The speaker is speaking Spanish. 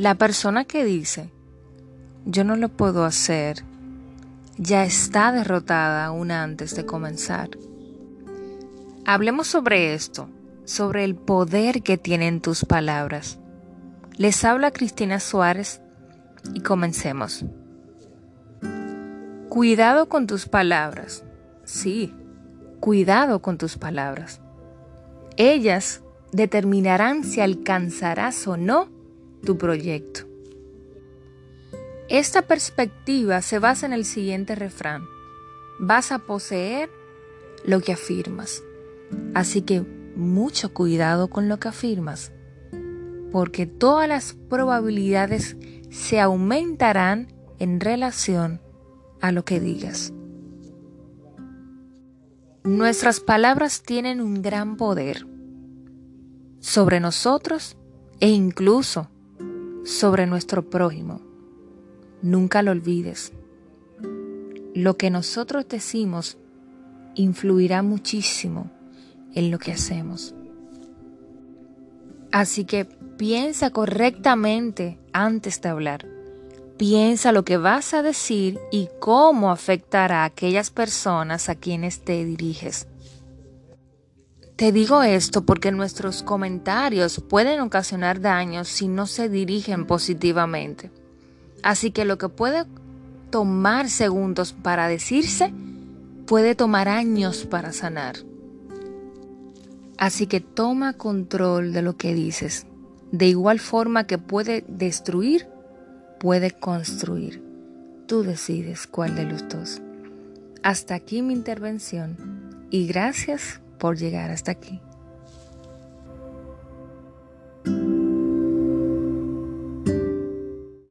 La persona que dice, yo no lo puedo hacer, ya está derrotada aún antes de comenzar. Hablemos sobre esto, sobre el poder que tienen tus palabras. Les habla Cristina Suárez y comencemos. Cuidado con tus palabras. Sí, cuidado con tus palabras. Ellas determinarán si alcanzarás o no tu proyecto. Esta perspectiva se basa en el siguiente refrán. Vas a poseer lo que afirmas. Así que mucho cuidado con lo que afirmas, porque todas las probabilidades se aumentarán en relación a lo que digas. Nuestras palabras tienen un gran poder sobre nosotros e incluso sobre nuestro prójimo. Nunca lo olvides. Lo que nosotros decimos influirá muchísimo en lo que hacemos. Así que piensa correctamente antes de hablar. Piensa lo que vas a decir y cómo afectará a aquellas personas a quienes te diriges. Te digo esto porque nuestros comentarios pueden ocasionar daños si no se dirigen positivamente. Así que lo que puede tomar segundos para decirse, puede tomar años para sanar. Así que toma control de lo que dices. De igual forma que puede destruir, puede construir. Tú decides cuál de los dos. Hasta aquí mi intervención y gracias por llegar hasta aquí.